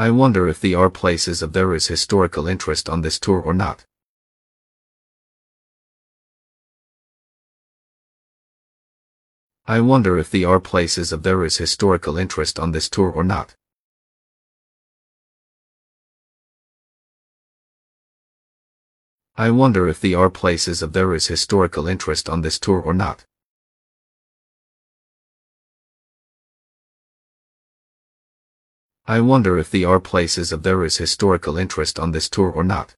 I wonder if there are places of there is historical interest on this tour or not. I wonder if there are places of there is historical interest on this tour or not. I wonder if there are places of there is historical interest on this tour or not. I wonder if there are places of there is historical interest on this tour or not.